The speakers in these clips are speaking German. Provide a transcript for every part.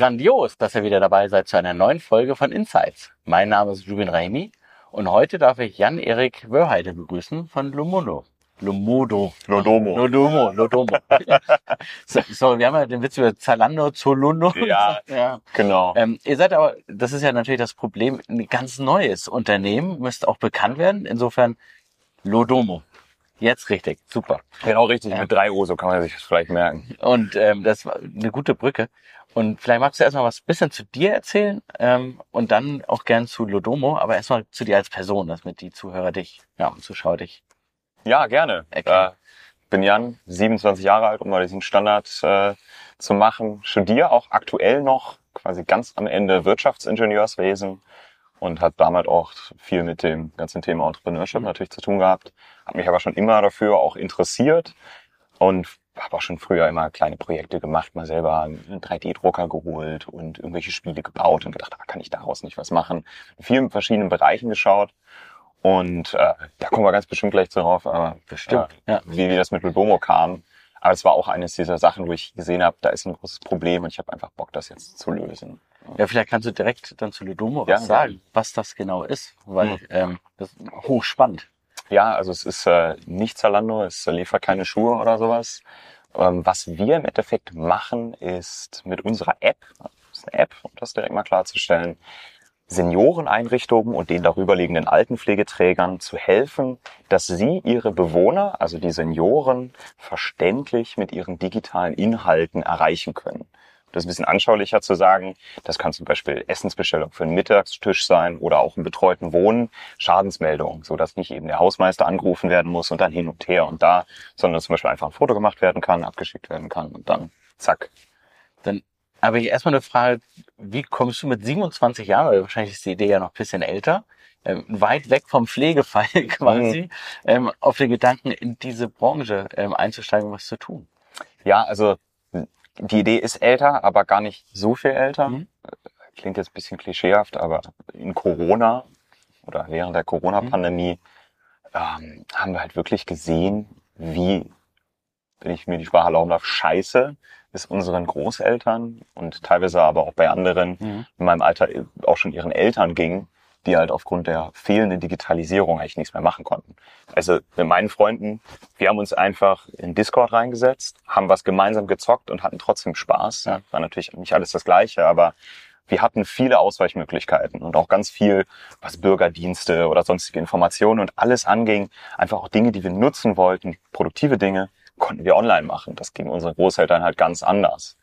Grandios, dass ihr wieder dabei seid zu einer neuen Folge von Insights. Mein Name ist Ruben Raimi und heute darf ich Jan-Erik Wörheide begrüßen von Lumono. Lumodo. Lodomo. Lodomo, Lodomo. so, so, wir haben ja den Witz über Zalando, Zolundo. Ja, ja. genau. Ähm, ihr seid aber, das ist ja natürlich das Problem, ein ganz neues Unternehmen, müsst auch bekannt werden. Insofern Lodomo. Jetzt richtig, super. Genau richtig, mit drei O, so kann man sich das vielleicht merken. Und ähm, das war eine gute Brücke. Und vielleicht magst du erstmal was bisschen zu dir erzählen ähm, und dann auch gern zu Lodomo, aber erstmal zu dir als Person, damit die Zuhörer dich, ja, und Zuschauer dich. Ja, gerne. Äh, bin Jan, 27 Jahre alt, um mal diesen Standard äh, zu machen. Studiere auch aktuell noch quasi ganz am Ende Wirtschaftsingenieurswesen und habe damit auch viel mit dem ganzen Thema Entrepreneurship Mhm. natürlich zu tun gehabt. Habe mich aber schon immer dafür auch interessiert und habe auch schon früher immer kleine Projekte gemacht, mal selber einen 3D-Drucker geholt und irgendwelche Spiele gebaut und gedacht, ah, kann ich daraus nicht was machen? In vielen verschiedenen Bereichen geschaut und äh, da kommen wir ganz bestimmt gleich drauf, aber Bestimmt, ja, ja. wie, wie das mit Lodomo kam. Aber es war auch eines dieser Sachen, wo ich gesehen habe, da ist ein großes Problem und ich habe einfach Bock, das jetzt zu lösen. Ja, vielleicht kannst du direkt dann zu Lodomo Ja, was sagen, gerne. was das genau ist, weil Mhm. ähm, das ist hochspannend. Ja, also es ist äh, nicht Zalando, es liefert keine Schuhe oder sowas. Ähm, was wir im Endeffekt machen, ist mit unserer App, das ist eine App, um das direkt mal klarzustellen, Senioreneinrichtungen und den darüberliegenden Altenpflegeträgern zu helfen, dass sie ihre Bewohner, also die Senioren, verständlich mit ihren digitalen Inhalten erreichen können. Das ein bisschen anschaulicher zu sagen. Das kann zum Beispiel Essensbestellung für einen Mittagstisch sein oder auch im betreuten Wohnen, Schadensmeldung, so dass nicht eben der Hausmeister angerufen werden muss und dann hin und her und da, sondern zum Beispiel einfach ein Foto gemacht werden kann, abgeschickt werden kann und dann zack. Dann aber ich erstmal eine Frage, wie kommst du mit 27 Jahren, weil wahrscheinlich ist die Idee ja noch ein bisschen älter, ähm, weit weg vom Pflegefall quasi, ähm, auf den Gedanken, in diese Branche ähm, einzusteigen und was zu tun? Ja, also die Idee ist älter, aber gar nicht so viel älter. Mhm. Klingt jetzt ein bisschen klischeehaft, aber in Corona oder während der Corona-Pandemie ähm, haben wir halt wirklich gesehen, wie, wenn ich mir die Sprache erlauben darf, scheiße es unseren Großeltern und teilweise aber auch bei anderen Mhm. in meinem Alter auch schon ihren Eltern ging, die halt aufgrund der fehlenden Digitalisierung eigentlich nichts mehr machen konnten. Also mit meinen Freunden, wir haben uns einfach in Discord reingesetzt, haben was gemeinsam gezockt und hatten trotzdem Spaß. Ja, war natürlich nicht alles das Gleiche, aber wir hatten viele Ausweichmöglichkeiten und auch ganz viel, was Bürgerdienste oder sonstige Informationen und alles anging. Einfach auch Dinge, die wir nutzen wollten, produktive Dinge, konnten wir online machen. Das ging unseren Großeltern halt ganz anders.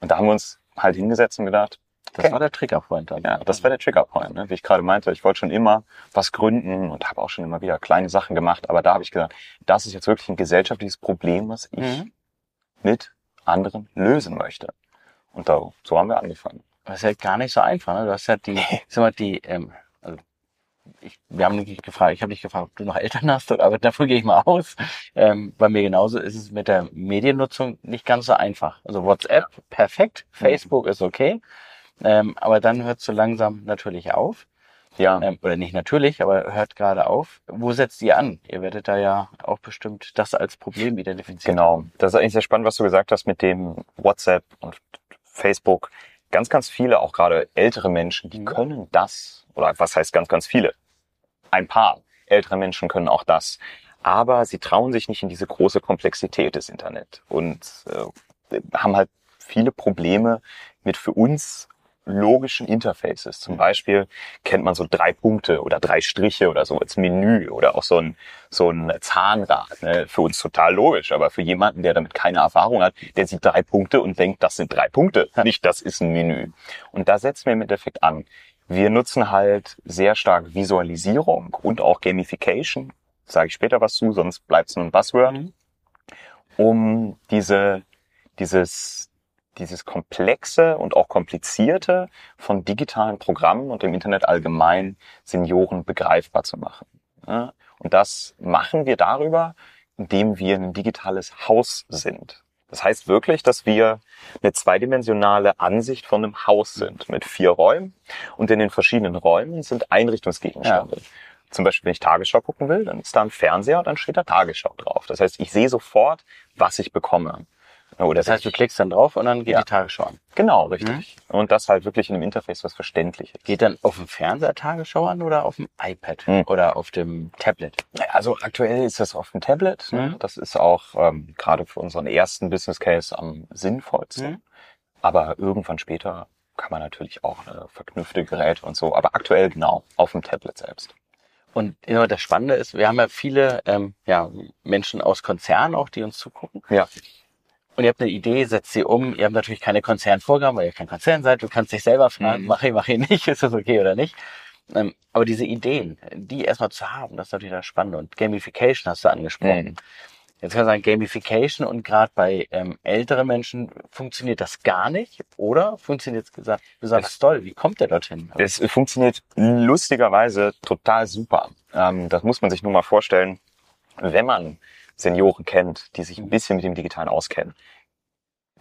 Und da haben wir uns halt hingesetzt und gedacht, Das war der Triggerpoint dann. ja, das war der Triggerpoint, ne? wie ich gerade meinte. Ich wollte schon immer was gründen und habe auch schon immer wieder kleine Sachen gemacht. Aber da habe ich gesagt, das ist jetzt wirklich ein gesellschaftliches Problem, was ich Mhm. mit anderen lösen möchte. Und da, so haben wir angefangen. Das ist ja gar nicht so einfach. Ne? Du hast ja die, sag mal, die, ähm, also ich, wir haben nicht gefragt, ich habe dich gefragt, ob du noch Eltern hast, aber davon gehe ich mal aus. Ähm, bei mir genauso ist es mit der Mediennutzung nicht ganz so einfach. Also WhatsApp perfekt, Facebook ist okay, ähm, aber dann hört so langsam natürlich auf. Ja, Ähm, oder nicht natürlich, aber hört gerade auf. Wo setzt ihr an? Ihr werdet da ja auch bestimmt das als Problem identifizieren. genau. Das ist eigentlich sehr spannend, was du gesagt hast mit dem WhatsApp und Facebook. Ganz, ganz viele, auch gerade ältere Menschen, die Mhm. können das. Oder was heißt ganz, ganz viele? Ein paar ältere Menschen können auch das. Aber sie trauen sich nicht in diese große Komplexität des Internet und äh, haben halt viele Probleme mit für uns logischen Interfaces. Zum Beispiel kennt man so drei Punkte oder drei Striche oder so als Menü oder auch so ein, so ein Zahnrad. Ne? Für uns total logisch, aber für jemanden, der damit keine Erfahrung hat, der sieht drei Punkte und denkt, das sind drei Punkte, nicht das ist ein Menü. Und da setzen wir im Endeffekt an. Wir nutzen halt sehr stark Visualisierung und auch Gamification. Sage ich später was zu, sonst bleibt es nur ein Buzzword. Mhm. Um diese, dieses, dieses komplexe und auch komplizierte von digitalen Programmen und dem Internet allgemein Senioren begreifbar zu machen. Ja? Und das machen wir darüber, indem wir ein digitales Haus sind. Das heißt wirklich, dass wir eine zweidimensionale Ansicht von einem Haus sind mit vier Räumen und in den verschiedenen Räumen sind Einrichtungsgegenstände. Zum Beispiel, wenn ich Tagesschau gucken will, dann ist da ein Fernseher und dann steht da Tagesschau drauf. Das heißt, ich sehe sofort, was ich bekomme. Oder Das heißt, du klickst dann drauf und dann geht Ja. die Tagesschau an. genau, richtig. Und das halt wirklich in einem Interface, was verständlich ist. Geht dann auf dem Fernseher Tagesschau an oder auf dem iPad Hm. oder auf dem Tablet? Also aktuell ist das auf dem Tablet. Ne? Mhm. Das ist auch ähm, gerade für unseren ersten Business Case am sinnvollsten. Mhm. Aber irgendwann später kann man natürlich auch äh, verknüpfte Geräte und so. Aber aktuell genau auf dem Tablet selbst. Und immer das Spannende ist, wir haben ja viele ähm, ja, Menschen aus Konzernen auch, die uns zugucken. Ja. Und ihr habt eine Idee, setzt sie um. Ihr habt natürlich keine Konzernvorgaben, weil ihr kein Konzern seid. Du kannst dich selber fragen, Mhm. mach ich, mach ich nicht, ist das okay oder nicht. Ähm, aber diese Ideen, die erstmal zu haben, das ist natürlich das Spannende. Und Gamification hast du angesprochen. Mhm. Jetzt kann man sagen, Gamification und gerade bei ähm, älteren Menschen funktioniert das gar nicht oder funktioniert es gesagt besonders toll. Wie kommt der dorthin? Es funktioniert lustigerweise total super. Ähm, das muss man sich nur mal vorstellen, wenn man Senioren kennt, die sich ein bisschen mit dem Digitalen auskennen.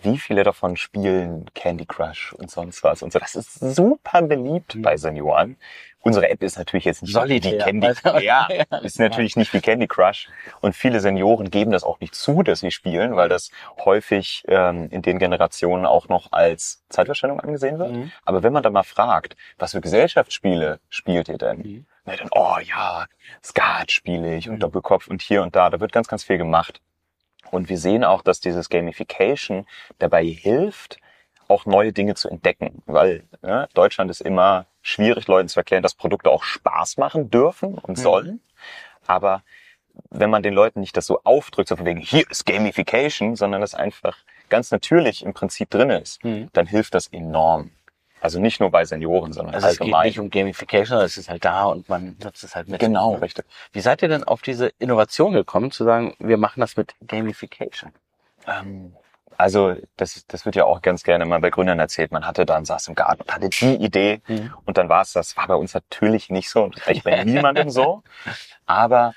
Wie viele davon spielen Candy Crush und sonst was und so. Das ist super beliebt Mhm. bei Senioren. Unsere App ist natürlich jetzt nicht Solitär. wie Candy Also, ja, ja. ist natürlich nicht wie Candy Crush. Und viele Senioren geben das auch nicht zu, dass sie spielen, weil das häufig ähm, in den Generationen auch noch als Zeitverschwendung angesehen wird. Mhm. Aber wenn man dann mal fragt, was für Gesellschaftsspiele spielt ihr denn? Mhm. Na dann, oh ja, Skat spiele ich und. Doppelkopf und hier und da. Da wird ganz, ganz viel gemacht. Und wir sehen auch, dass dieses Gamification dabei hilft, auch neue Dinge zu entdecken. Weil ne, Deutschland ist immer schwierig, Leuten zu erklären, dass Produkte auch Spaß machen dürfen und Mhm. sollen. Aber wenn man den Leuten nicht das so aufdrückt, so von wegen, hier ist Gamification, sondern das einfach ganz natürlich im Prinzip drin ist, Mhm. dann hilft das enorm. Also nicht nur bei Senioren, sondern Also es geht allgemein. nicht um Gamification, es ist halt da und man nutzt es halt mit. genau, richtig. Wie seid ihr denn auf diese Innovation gekommen, zu sagen, wir machen das mit Gamification? Ähm, also das, das wird ja auch ganz gerne mal bei Gründern erzählt. Man hatte dann, saß im Garten und hatte die Idee Mhm. und dann war es das. War bei uns natürlich nicht so und vielleicht bei niemandem so. Aber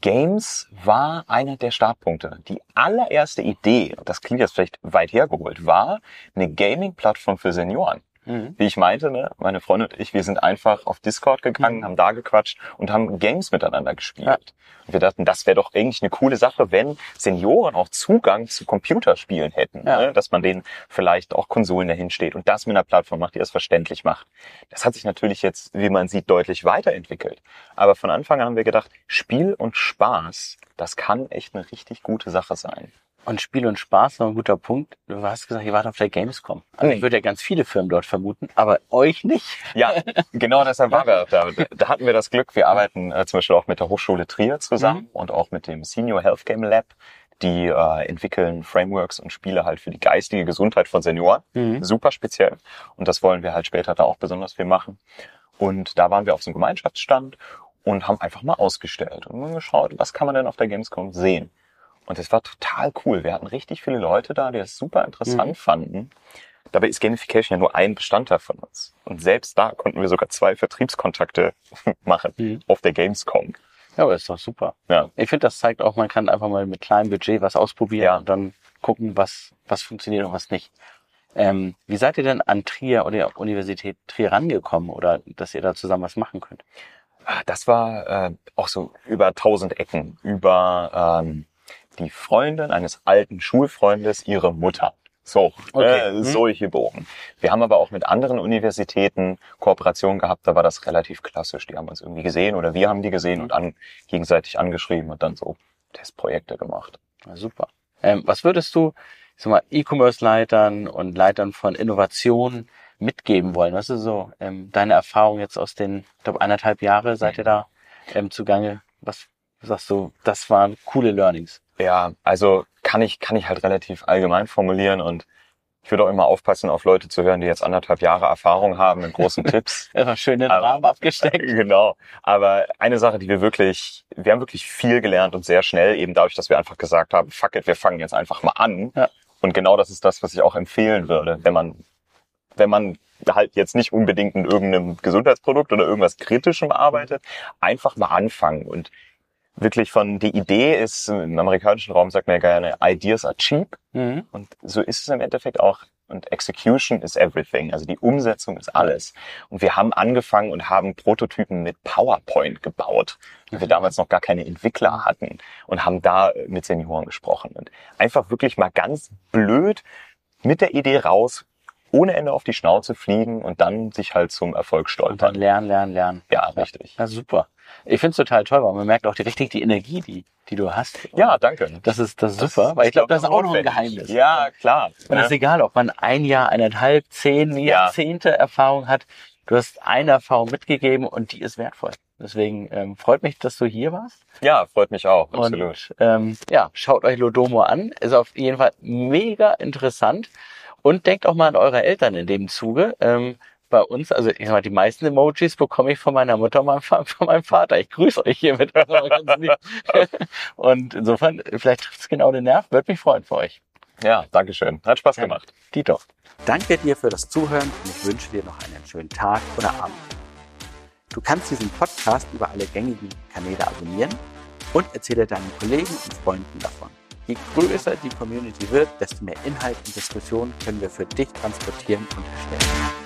Games war einer der Startpunkte. Die allererste Idee, das klingt jetzt vielleicht weit hergeholt, war eine Gaming-Plattform für Senioren. Mhm. Wie ich meinte, ne, meine Freundin und ich, wir sind einfach auf Discord gegangen, Mhm. haben da gequatscht und haben Games miteinander gespielt. Ja. Und wir dachten, das wäre doch eigentlich eine coole Sache, wenn Senioren auch Zugang zu Computerspielen hätten. Ja. Ne? Dass man denen vielleicht auch Konsolen dahin steht und das mit einer Plattform macht, die das verständlich macht. Das hat sich natürlich jetzt, wie man sieht, deutlich weiterentwickelt. Aber von Anfang an haben wir gedacht, Spiel und Spaß, das kann echt eine richtig gute Sache sein. Und Spiel und Spaß noch ein guter Punkt. Du hast gesagt, ihr wart auf der Gamescom. Also ich würde ja ganz viele Firmen dort vermuten, aber euch nicht. Ja, genau deshalb war wir da. Da hatten wir das Glück, wir arbeiten äh, zum Beispiel auch mit der Hochschule Trier zusammen und auch mit dem Senior Health Game Lab. Die äh, entwickeln Frameworks und Spiele halt für die geistige Gesundheit von Senioren. Mhm. Super speziell. Und das wollen wir halt später da auch besonders viel machen. Und da waren wir auf so einem Gemeinschaftsstand und haben einfach mal ausgestellt und geschaut, was kann man denn auf der Gamescom sehen. Und es war total cool. Wir hatten richtig viele Leute da, die das super interessant Mhm. fanden. Dabei ist Gamification ja nur ein Bestandteil von uns. Und selbst da konnten wir sogar zwei Vertriebskontakte machen Mhm. auf der Gamescom. Ja, aber das ist doch super. Ja. Ich finde, das zeigt auch, man kann einfach mal mit kleinem Budget was ausprobieren Ja. und dann gucken, was, was funktioniert und was nicht. Ähm, wie seid ihr denn an Trier oder der Universität Trier rangekommen oder dass ihr da zusammen was machen könnt? Ah, Das war äh, auch so über tausend Ecken. Über ähm, die Freundin eines alten Schulfreundes, ihre Mutter. So, Okay. äh, solche Bogen. Wir haben aber auch mit anderen Universitäten Kooperationen gehabt, da war das relativ klassisch. Die haben uns irgendwie gesehen oder wir haben die gesehen und an, gegenseitig angeschrieben und dann so Testprojekte gemacht. Ja, super. Ähm, was würdest du, ich sag mal, E-Commerce-Leitern und Leitern von Innovationen mitgeben wollen? Was ist so ähm, deine Erfahrung jetzt aus den, ich glaube, eineinhalb Jahre seid ihr da ähm, zugange? Was sagst du, das waren coole Learnings? Ja, also kann ich, kann ich halt relativ allgemein formulieren und ich würde auch immer aufpassen, auf Leute zu hören, die jetzt anderthalb Jahre Erfahrung haben mit großen Tipps. Einfach schön den Rahmen abgesteckt. Genau. Aber eine Sache, die wir wirklich, wir haben wirklich viel gelernt und sehr schnell, eben dadurch, dass wir einfach gesagt haben, fuck it, wir fangen jetzt einfach mal an. Ja. Und genau das ist das, was ich auch empfehlen würde, wenn man, wenn man halt jetzt nicht unbedingt in irgendeinem Gesundheitsprodukt oder irgendwas Kritischem arbeitet, einfach mal anfangen und wirklich von, die Idee ist, im amerikanischen Raum sagt man ja gerne, ideas are cheap. Mhm. Und so ist es im Endeffekt auch. Und Execution is everything. Also die Umsetzung ist alles. Und wir haben angefangen und haben Prototypen mit PowerPoint gebaut, weil wir damals noch gar keine Entwickler hatten und haben da mit Senioren gesprochen. Und einfach wirklich mal ganz blöd mit der Idee raus, ohne Ende auf die Schnauze fliegen und dann sich halt zum Erfolg Und stolpern. lernen, lernen, lernen. Ja, richtig. Ja, super. Ich finde es total toll, weil man merkt auch die, richtig die Energie, die, die du hast. Ja, danke. Das ist, das ist super, weil ich glaube, das ist auch noch ein. Geheimnis. Ja, klar. Und es ist egal, ob man ein Jahr, eineinhalb, zehn Jahrzehnte Erfahrung hat. Du hast eine Erfahrung mitgegeben und die ist wertvoll. Deswegen ähm, freut mich, dass du hier warst. Ja, freut mich auch, absolut. Und ähm, ja, schaut euch Lodomo an. Ist auf jeden Fall mega interessant. Und denkt auch mal an eure Eltern in dem Zuge. Ähm, bei uns, also ich sag mal, die meisten Emojis bekomme ich von meiner Mutter und von meinem Vater. Ich grüße euch hiermit. Ganz lieb. und insofern, vielleicht trifft es genau den Nerv. Würde mich freuen für euch. Ja, Dankeschön. Hat Spaß Ja. gemacht. Dito. Danke dir für das Zuhören und ich wünsche dir noch einen schönen Tag oder Abend. Du kannst diesen Podcast über alle gängigen Kanäle abonnieren und erzähle deinen Kollegen und Freunden davon. Je größer die Community wird, desto mehr Inhalt und Diskussion können wir für dich transportieren und erstellen.